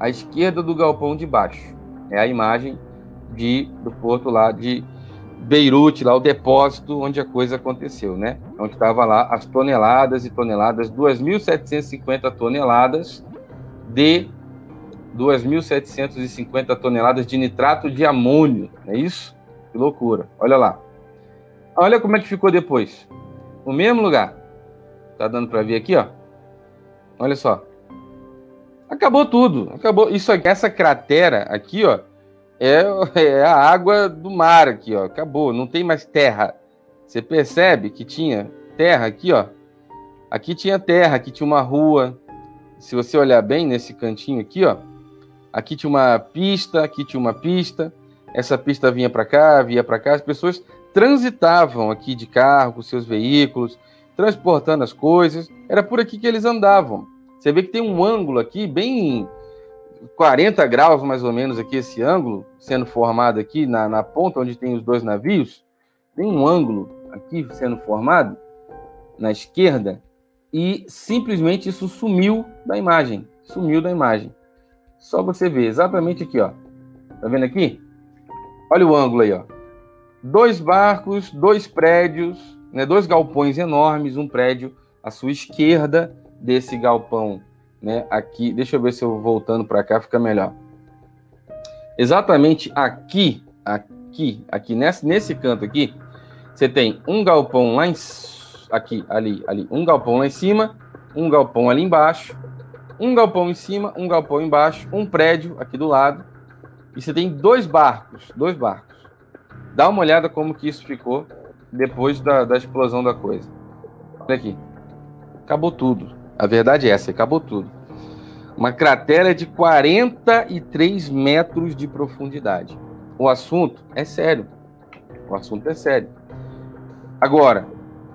à esquerda do galpão de baixo. É a imagem de, do porto lá de Beirute, lá o depósito onde a coisa aconteceu, né? Onde estava lá as toneladas e toneladas, 2.750 toneladas de 2.750 toneladas de nitrato de amônio, é isso? Que loucura. Olha lá. Olha como é que ficou depois. No mesmo lugar. Tá dando para ver aqui, ó. Olha só. Acabou tudo. Acabou. Isso aqui, essa cratera aqui, ó, é, é a água do mar aqui, ó. Acabou. Não tem mais terra. Você percebe que tinha terra aqui, ó. Aqui tinha terra, aqui tinha uma rua. Se você olhar bem nesse cantinho aqui, ó, aqui tinha uma pista, aqui tinha uma pista. Essa pista vinha para cá, vinha para cá. As pessoas transitavam aqui de carro com seus veículos, transportando as coisas. Era por aqui que eles andavam. Você vê que tem um ângulo aqui bem 40 graus mais ou menos aqui esse ângulo sendo formado aqui na, na ponta onde tem os dois navios. Tem um ângulo aqui sendo formado na esquerda e simplesmente isso sumiu da imagem. Sumiu da imagem. Só você ver exatamente aqui, ó. Tá vendo aqui? Olha o ângulo aí, ó. Dois barcos, dois prédios, né, dois galpões enormes, um prédio à sua esquerda desse galpão, né, aqui. Deixa eu ver se eu voltando para cá fica melhor. Exatamente aqui, aqui, aqui nesse, nesse canto aqui, você tem um galpão lá em aqui, ali, ali, um galpão lá em cima, um galpão ali embaixo, um galpão em cima, um galpão embaixo, um prédio aqui do lado, e você tem dois barcos, dois barcos. Dá uma olhada como que isso ficou depois da, da explosão da coisa. Olha aqui. Acabou tudo. A verdade é essa, acabou tudo. Uma cratera de 43 metros de profundidade. O assunto é sério. O assunto é sério. Agora,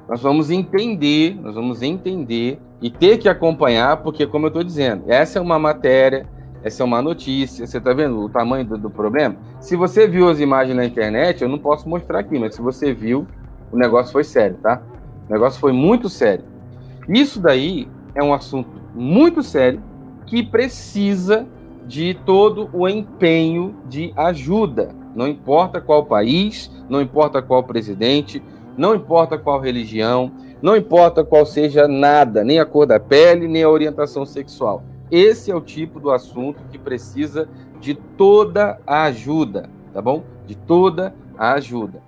nós vamos entender, nós vamos entender e ter que acompanhar, porque, como eu estou dizendo, essa é uma matéria essa é uma notícia. Você está vendo o tamanho do, do, problema? Se você viu as imagens na internet, eu não posso mostrar aqui, mas se você viu, o negócio foi sério, tá? O negócio foi muito sério. Isso daí é um assunto muito sério que precisa de todo o empenho de ajuda. Não importa qual país, não importa qual presidente, não importa qual religião, não importa qual seja nada, nem a cor da pele, nem a orientação sexual. Esse é o tipo do assunto que precisa de toda a ajuda, tá bom? De toda a ajuda.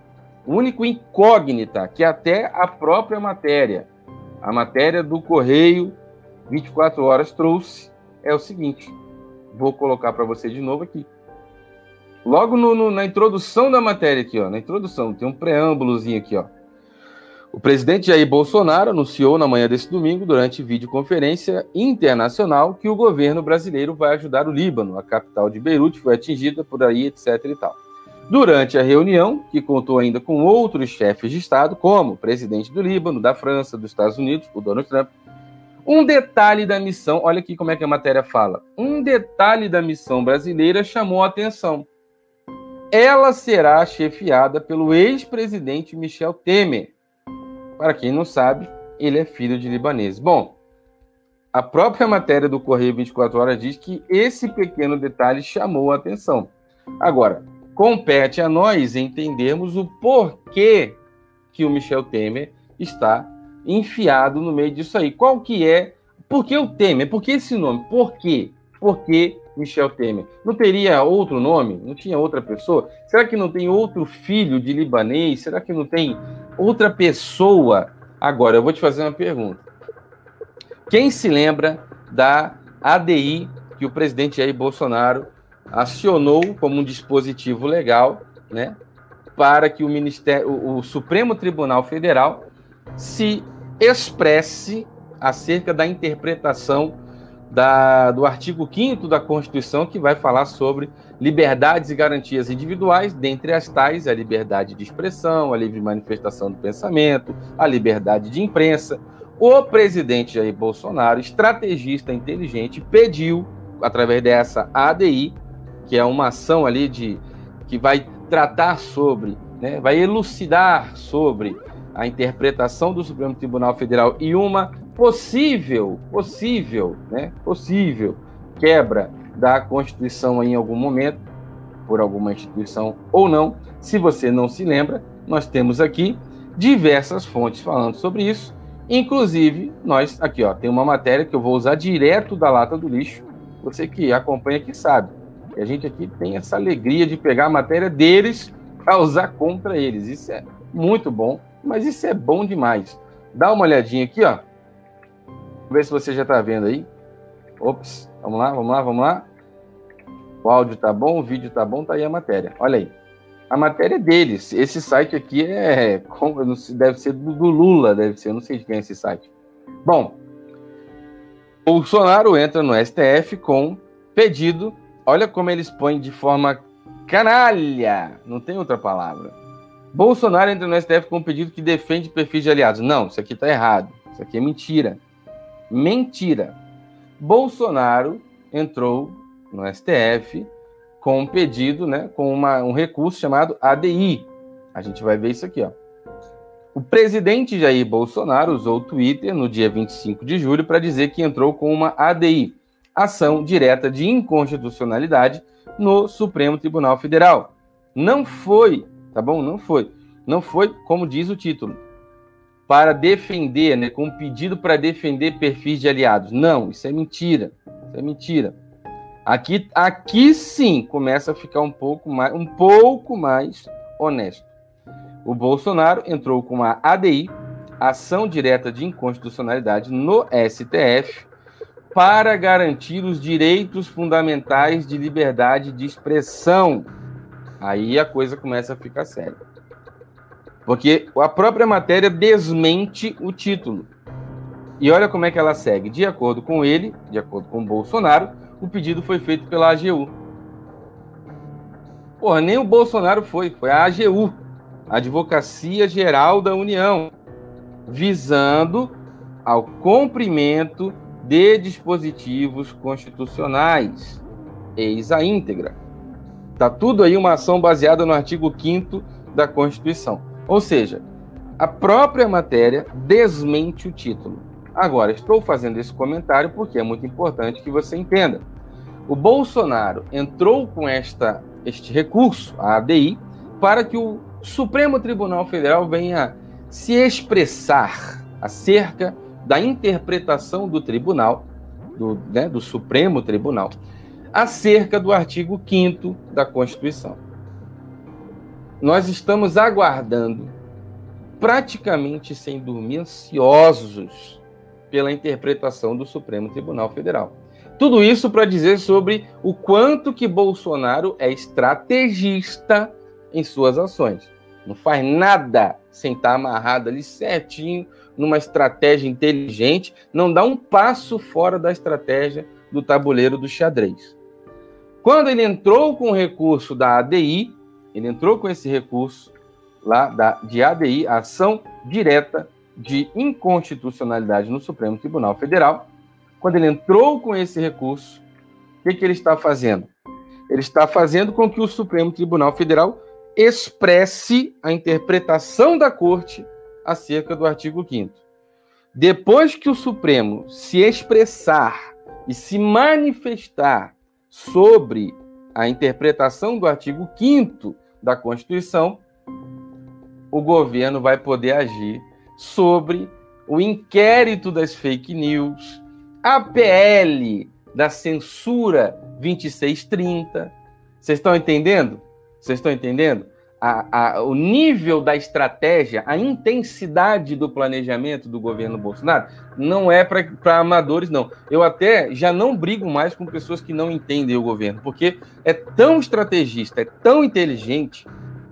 O único incógnita que até a própria matéria, a matéria do Correio 24 horas trouxe é o seguinte. Vou colocar para você de novo aqui. Logo no, no, na introdução da matéria aqui, ó, na introdução, tem um preâmbulozinho aqui, ó. O presidente Jair Bolsonaro anunciou na manhã desse domingo, durante videoconferência internacional, que o governo brasileiro vai ajudar o Líbano. A capital de Beirute foi atingida por aí, etc. e tal. Durante a reunião, que contou ainda com outros chefes de Estado, como o presidente do Líbano, da França, dos Estados Unidos, o Donald Trump, um detalhe da missão, olha aqui como é que a matéria fala. Um detalhe da missão brasileira chamou a atenção. Ela será chefiada pelo ex-presidente Michel Temer para quem não sabe, ele é filho de libaneses. Bom, a própria matéria do Correio 24 Horas diz que esse pequeno detalhe chamou a atenção. Agora, compete a nós entendermos o porquê que o Michel Temer está enfiado no meio disso aí. Qual que é? Por que o Temer? Por que esse nome? Por quê? Por que Michel Temer? Não teria outro nome? Não tinha outra pessoa? Será que não tem outro filho de libanês? Será que não tem outra pessoa. Agora, eu vou te fazer uma pergunta. Quem se lembra da ADI que o presidente Jair Bolsonaro acionou como um dispositivo legal, né, para que o Ministério, o, o Supremo Tribunal Federal se expresse acerca da interpretação da, do artigo 5 da Constituição, que vai falar sobre liberdades e garantias individuais, dentre as tais a liberdade de expressão, a livre manifestação do pensamento, a liberdade de imprensa. O presidente Jair Bolsonaro, estrategista inteligente, pediu, através dessa ADI, que é uma ação ali de que vai tratar sobre, né, vai elucidar sobre a interpretação do Supremo Tribunal Federal e uma possível, possível, né, possível quebra da Constituição em algum momento, por alguma instituição ou não. Se você não se lembra, nós temos aqui diversas fontes falando sobre isso. Inclusive, nós aqui, ó, tem uma matéria que eu vou usar direto da lata do lixo. Você que acompanha aqui sabe. E a gente aqui tem essa alegria de pegar a matéria deles para usar contra eles. Isso é muito bom, mas isso é bom demais. Dá uma olhadinha aqui, ó. Ver se você já está vendo aí. Ops, vamos lá, vamos lá, vamos lá. O áudio tá bom, o vídeo tá bom, tá aí a matéria. Olha aí. A matéria é deles. Esse site aqui é. Deve ser do Lula, deve ser. Eu não sei de quem é esse site. Bom, Bolsonaro entra no STF com pedido. Olha como eles põem de forma canalha. Não tem outra palavra. Bolsonaro entra no STF com um pedido que defende perfis de aliados. Não, isso aqui está errado. Isso aqui é mentira. Mentira. Bolsonaro entrou no STF com um pedido, né, com uma, um recurso chamado ADI. A gente vai ver isso aqui, ó. O presidente Jair Bolsonaro usou o Twitter no dia 25 de julho para dizer que entrou com uma ADI, ação direta de inconstitucionalidade, no Supremo Tribunal Federal. Não foi, tá bom? Não foi. Não foi, como diz o título, para defender, né, com um pedido para defender perfis de aliados. Não, isso é mentira. Isso é mentira. Aqui, aqui sim começa a ficar um pouco mais, um pouco mais honesto. O Bolsonaro entrou com a ADI, ação direta de inconstitucionalidade, no STF, para garantir os direitos fundamentais de liberdade de expressão. Aí a coisa começa a ficar séria. Porque a própria matéria desmente o título. E olha como é que ela segue. De acordo com ele, de acordo com Bolsonaro, o pedido foi feito pela AGU. Porra, nem o Bolsonaro foi, foi a AGU, Advocacia Geral da União, visando ao cumprimento de dispositivos constitucionais. Eis a íntegra. Está tudo aí uma ação baseada no artigo 5 da Constituição. Ou seja, a própria matéria desmente o título. Agora, estou fazendo esse comentário porque é muito importante que você entenda. O Bolsonaro entrou com esta, este recurso, a ADI, para que o Supremo Tribunal Federal venha se expressar acerca da interpretação do tribunal, do, né, do Supremo Tribunal, acerca do artigo 5 da Constituição. Nós estamos aguardando, praticamente sem dormir, ansiosos pela interpretação do Supremo Tribunal Federal. Tudo isso para dizer sobre o quanto que Bolsonaro é estrategista em suas ações. Não faz nada sem estar amarrado ali certinho numa estratégia inteligente, não dá um passo fora da estratégia do tabuleiro do xadrez. Quando ele entrou com o recurso da ADI, ele entrou com esse recurso lá da, de ADI, ação direta de inconstitucionalidade no Supremo Tribunal Federal. Quando ele entrou com esse recurso, o que, que ele está fazendo? Ele está fazendo com que o Supremo Tribunal Federal expresse a interpretação da Corte acerca do artigo 5 Depois que o Supremo se expressar e se manifestar sobre a interpretação do artigo 5 da Constituição, o governo vai poder agir sobre o inquérito das fake news, a PL da censura 2630. Vocês estão entendendo? Vocês estão entendendo? A, a, o nível da estratégia, a intensidade do planejamento do governo Bolsonaro não é para amadores, não. Eu até já não brigo mais com pessoas que não entendem o governo, porque é tão estrategista, é tão inteligente,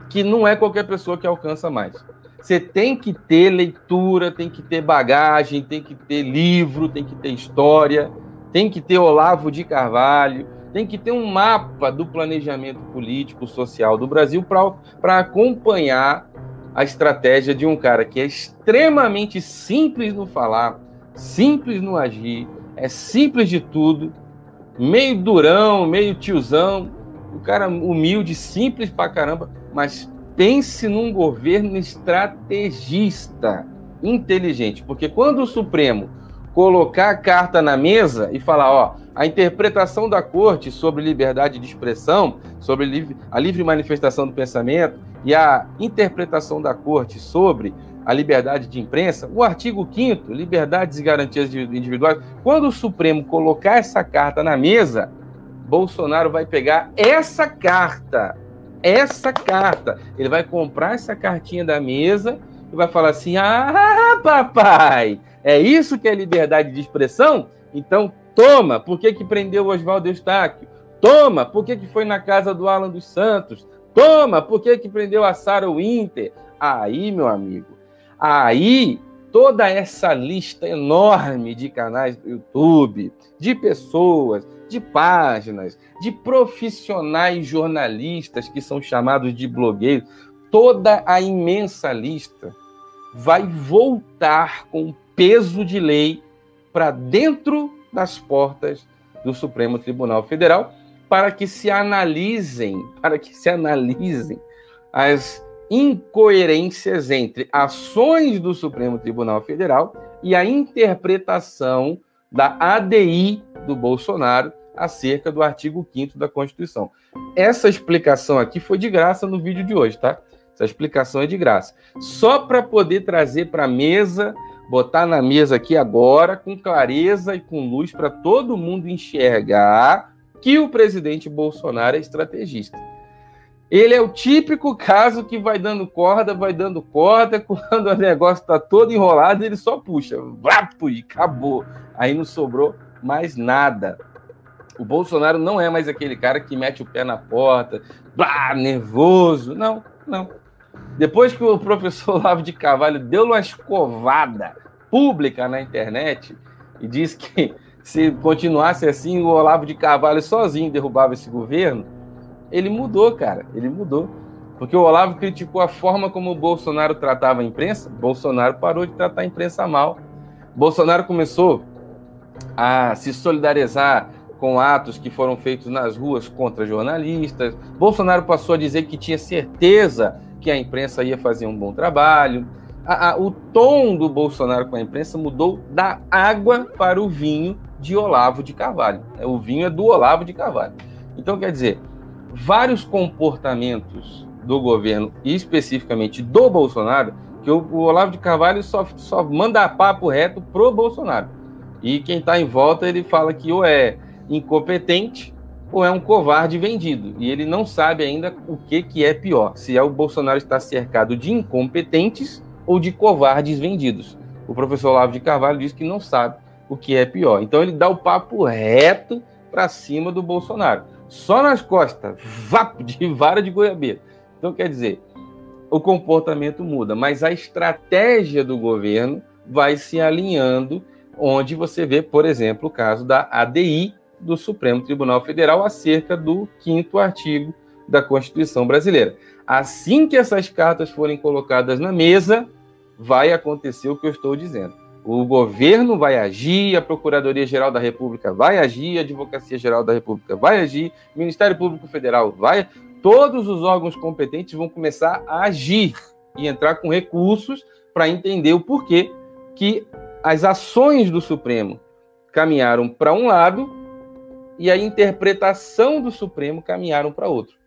que não é qualquer pessoa que alcança mais. Você tem que ter leitura, tem que ter bagagem, tem que ter livro, tem que ter história, tem que ter Olavo de Carvalho tem que ter um mapa do planejamento político, social do Brasil para acompanhar a estratégia de um cara que é extremamente simples no falar, simples no agir, é simples de tudo, meio durão, meio tiozão, o cara humilde, simples pra caramba, mas pense num governo estrategista, inteligente, porque quando o Supremo colocar a carta na mesa e falar, ó, a interpretação da corte sobre liberdade de expressão, sobre a livre manifestação do pensamento e a interpretação da corte sobre a liberdade de imprensa, o artigo 5 liberdades e garantias individuais, quando o Supremo colocar essa carta na mesa, Bolsonaro vai pegar essa carta, essa carta, ele vai comprar essa cartinha da mesa e vai falar assim: "Ah, papai, É isso que é liberdade de expressão? Então, toma, por que, que prendeu o Oswaldo Eustáquio? Toma, por que, que foi na casa do Alan dos Santos? Toma, por que, que prendeu a Sarah Winter? Aí, meu amigo, aí toda essa lista enorme de canais do YouTube, de pessoas, de páginas, de profissionais jornalistas que são chamados de blogueiros, toda a imensa lista vai voltar com peso de lei para dentro das portas do Supremo Tribunal Federal para que se analisem, para que se analisem as incoerências entre ações do Supremo Tribunal Federal e a interpretação da ADI do Bolsonaro acerca do artigo 5 da Constituição. Essa explicação aqui foi de graça no vídeo de hoje, tá? Essa explicação é de graça. Só para poder trazer para a mesa, botar na mesa aqui agora, com clareza e com luz, para todo mundo enxergar que o presidente Bolsonaro é estrategista. Ele é o típico caso que vai dando corda, vai dando corda, quando o negócio está todo enrolado, ele só puxa, vapo, e acabou. Aí não sobrou mais nada. O Bolsonaro não é mais aquele cara que mete o pé na porta, blá, nervoso. Não, não. Depois que o professor Olavo de Carvalho deu uma escovada pública na internet e disse que se continuasse assim, o Olavo de Carvalho sozinho derrubava esse governo, ele mudou, cara. Ele mudou. Porque o Olavo criticou a forma como o Bolsonaro tratava a imprensa, Bolsonaro parou de tratar a imprensa mal. Bolsonaro começou a se solidarizar com atos que foram feitos nas ruas contra jornalistas. Bolsonaro passou a dizer que tinha certeza que a imprensa ia fazer um bom trabalho. A, a, o tom do Bolsonaro com a imprensa mudou da água para o vinho de Olavo de Carvalho. É, o vinho é do Olavo de Carvalho. Então, quer dizer, vários comportamentos do governo, e especificamente do Bolsonaro, que o, Olavo de Carvalho só, só manda papo reto pro Bolsonaro. E quem está em volta, ele fala que ou é incompetente ou é um covarde vendido. E ele não sabe ainda o que, que é pior: se é o Bolsonaro estar cercado de incompetentes ou de covardes vendidos. O professor Olavo de Carvalho diz que não sabe o que é pior. Então ele dá o papo reto para cima do Bolsonaro. Só nas costas, vapo, de vara de goiabeira. Então quer dizer, o comportamento muda, mas a estratégia do governo vai se alinhando, onde você vê, por exemplo, o caso da ADI do Supremo Tribunal Federal acerca do quinto artigo da Constituição brasileira. Assim que essas cartas forem colocadas na mesa, vai acontecer o que eu estou dizendo o governo vai agir, a Procuradoria-Geral da República vai agir, a Advocacia-Geral da República vai agir, o Ministério Público Federal vai. Todos os órgãos competentes vão começar a agir e entrar com recursos para entender o porquê que as ações do Supremo caminharam para um lado e a interpretação do Supremo caminharam para outro.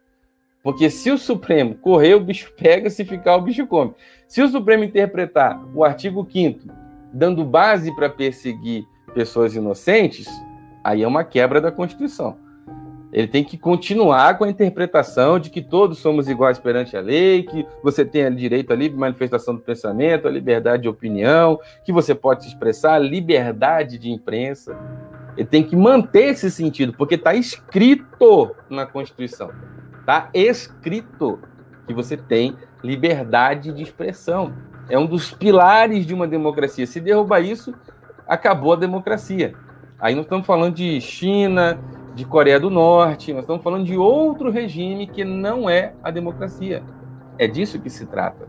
Porque se o Supremo correr, o bicho pega, se ficar, o bicho come. Se o Supremo interpretar o artigo 5 dando base para perseguir pessoas inocentes, aí é uma quebra da Constituição. Ele tem que continuar com a interpretação de que todos somos iguais perante a lei, que você tem direito à livre manifestação do pensamento, à liberdade de opinião, que você pode se expressar, liberdade de imprensa. Ele tem que manter esse sentido, porque está escrito na Constituição. Está escrito que você tem liberdade de expressão. É um dos pilares de uma democracia. Se derrubar isso, acabou a democracia. Aí nós estamos falando de China, de Coreia do Norte, nós estamos falando de outro regime que não é a democracia. É disso que se trata.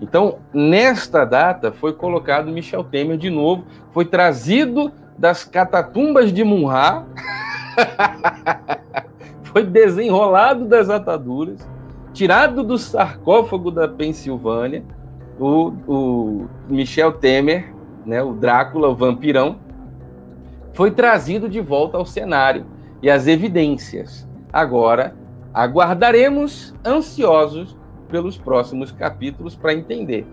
Então, nesta data, foi colocado Michel Temer de novo, foi trazido das catatumbas de Munhá, foi desenrolado das ataduras, tirado do sarcófago da Pensilvânia, o, o Michel Temer, né, o Drácula, o vampirão, foi trazido de volta ao cenário e às evidências. Agora, aguardaremos ansiosos pelos próximos capítulos para entender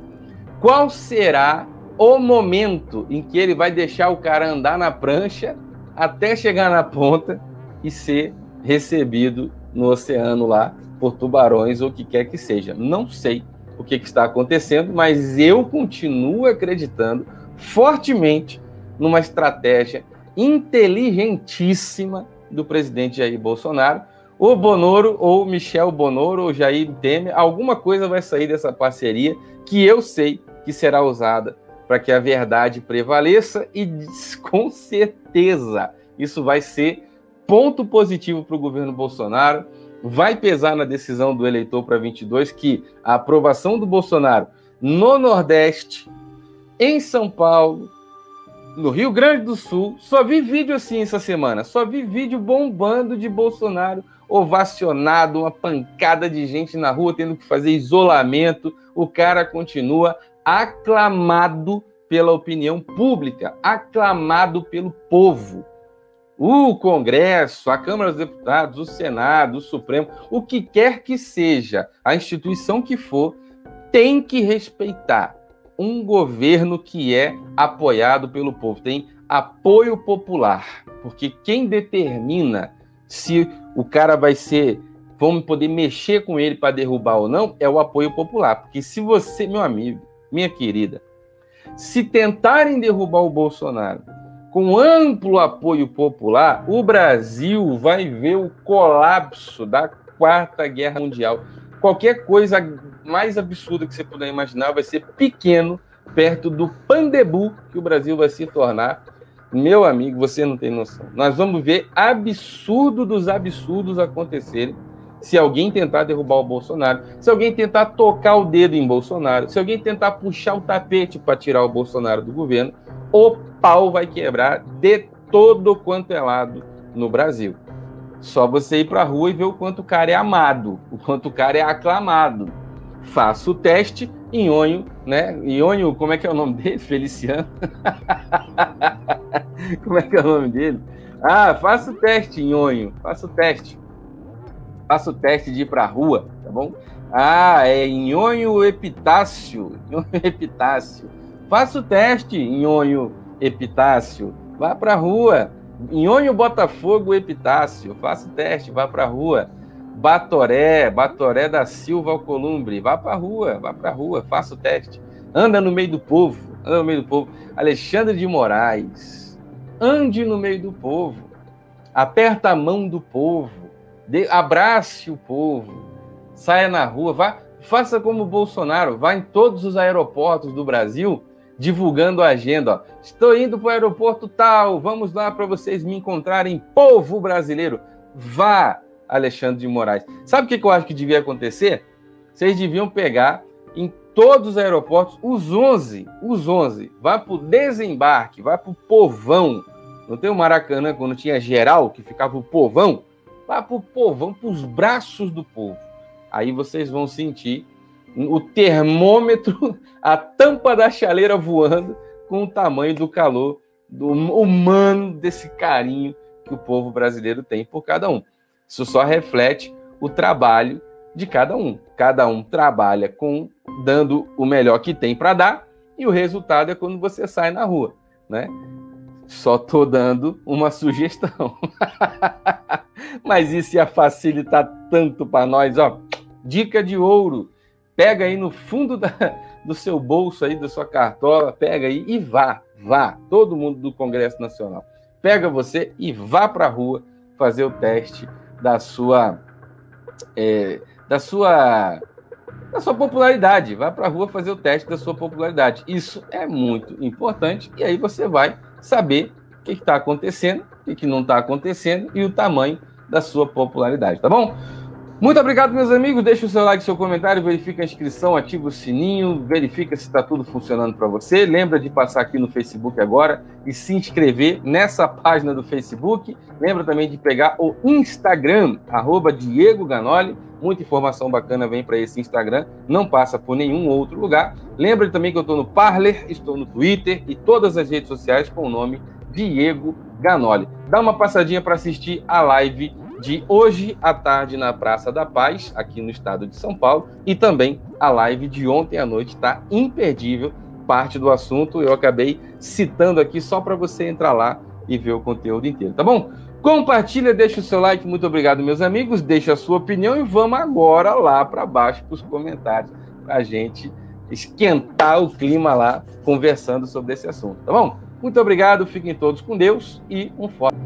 qual será o momento em que ele vai deixar o cara andar na prancha até chegar na ponta e ser recebido no oceano lá por tubarões ou o que quer que seja. Não sei o que, que está acontecendo, mas eu continuo acreditando fortemente numa estratégia inteligentíssima do presidente Jair Bolsonaro. O Bonoro, ou Michel Bonoro, ou Jair Temer, alguma coisa vai sair dessa parceria que eu sei que será usada para que a verdade prevaleça e com certeza isso vai ser ponto positivo para o governo Bolsonaro, vai pesar na decisão do eleitor para 22 que a aprovação do Bolsonaro no Nordeste, em São Paulo, no Rio Grande do Sul, só vi vídeo assim essa semana, só vi vídeo bombando de Bolsonaro ovacionado, uma pancada de gente na rua tendo que fazer isolamento. O cara continua aclamado pela opinião pública, aclamado pelo povo. O Congresso, a Câmara dos Deputados, o Senado, o Supremo, o que quer que seja, a instituição que for, tem que respeitar um governo que é apoiado pelo povo, tem apoio popular, porque quem determina se o cara vai ser, vamos poder mexer com ele para derrubar ou não, é o apoio popular. Porque se você, meu amigo, minha querida, se tentarem derrubar o Bolsonaro com amplo apoio popular, o Brasil vai ver o colapso da Quarta Guerra Mundial. Qualquer coisa mais absurda que você puder imaginar vai ser pequeno perto do pandebu que o Brasil vai se tornar. Meu amigo, você não tem noção. Nós vamos ver absurdo dos absurdos acontecerem se alguém tentar derrubar o Bolsonaro, se alguém tentar tocar o dedo em Bolsonaro, se alguém tentar puxar o tapete para tirar o Bolsonaro do governo, o pau vai quebrar de todo quanto é lado no Brasil. Só você ir para a rua e ver o quanto o cara é amado, o quanto o cara é aclamado. Faça o teste, Nhonho, né? Nhonho, como é que é o nome dele? Feliciano. como é que é o nome dele? Ah, faça o teste, Nhonho. Faça o teste. Faça o teste de ir para a rua, tá bom? Ah, é Nhonho Epitácio. Nhonho Epitácio. Faça o teste, Nhonho Epitácio. Vá para a rua. Nhonho Botafogo Epitácio. Faça o teste, vá para a rua. Batoré, Batoré da Silva Alcolumbre. Vá para a rua, vá para a rua, faça o teste. Anda no meio do povo, anda no meio do povo. Alexandre de Moraes. Ande no meio do povo. Aperta a mão do povo. Abrace o povo. Saia na rua, vá, faça como o Bolsonaro, vá em todos os aeroportos do Brasil divulgando a agenda. Ó. Estou indo para o aeroporto tal, vamos lá para vocês me encontrarem, povo brasileiro. Vá, Alexandre de Moraes. Sabe o que eu acho que devia acontecer? Vocês deviam pegar em todos os aeroportos os 11, os 11, vá para o desembarque, vá para o povão. Não tem o Maracanã quando tinha geral, que ficava o povão? Vá para o povão, para os braços do povo. Aí vocês vão sentir o termômetro, a tampa da chaleira voando com o tamanho do calor do humano desse carinho que o povo brasileiro tem por cada um. Isso só reflete o trabalho de cada um. Cada um trabalha com dando o melhor que tem para dar e o resultado é quando você sai na rua, né? Só tô dando uma sugestão. Mas isso ia facilitar tanto para nós, ó. Dica de ouro Pega aí no fundo da, do seu bolso aí, da sua cartola, pega aí e vá, vá, todo mundo do Congresso Nacional. Pega você e vá para a rua fazer o teste da sua é, da sua da sua popularidade. Vá para a rua fazer o teste da sua popularidade. Isso é muito importante e aí você vai saber o que está acontecendo, o que, que não está acontecendo e o tamanho da sua popularidade, tá bom? Muito obrigado, meus amigos. Deixe o seu like, seu comentário, verifica a inscrição, ativa o sininho, verifica se está tudo funcionando para você. Lembra de passar aqui no Facebook agora e se inscrever nessa página do Facebook. Lembra também de pegar o Instagram, arroba Diego Ganoli. Muita informação bacana vem para esse Instagram, não passa por nenhum outro lugar. Lembra também que eu estou no Parler, estou no Twitter e todas as redes sociais com o nome Diego Ganoli. Dá uma passadinha para assistir a live de hoje à tarde na Praça da Paz, aqui no estado de São Paulo, e também a live de ontem à noite está imperdível. Parte do assunto eu acabei citando aqui só para você entrar lá e ver o conteúdo inteiro, tá bom? Compartilha, deixa o seu like, muito obrigado, meus amigos. Deixa a sua opinião e vamos agora lá para baixo para os comentários, para a gente esquentar o clima lá conversando sobre esse assunto, tá bom? Muito obrigado, fiquem todos com Deus e um forte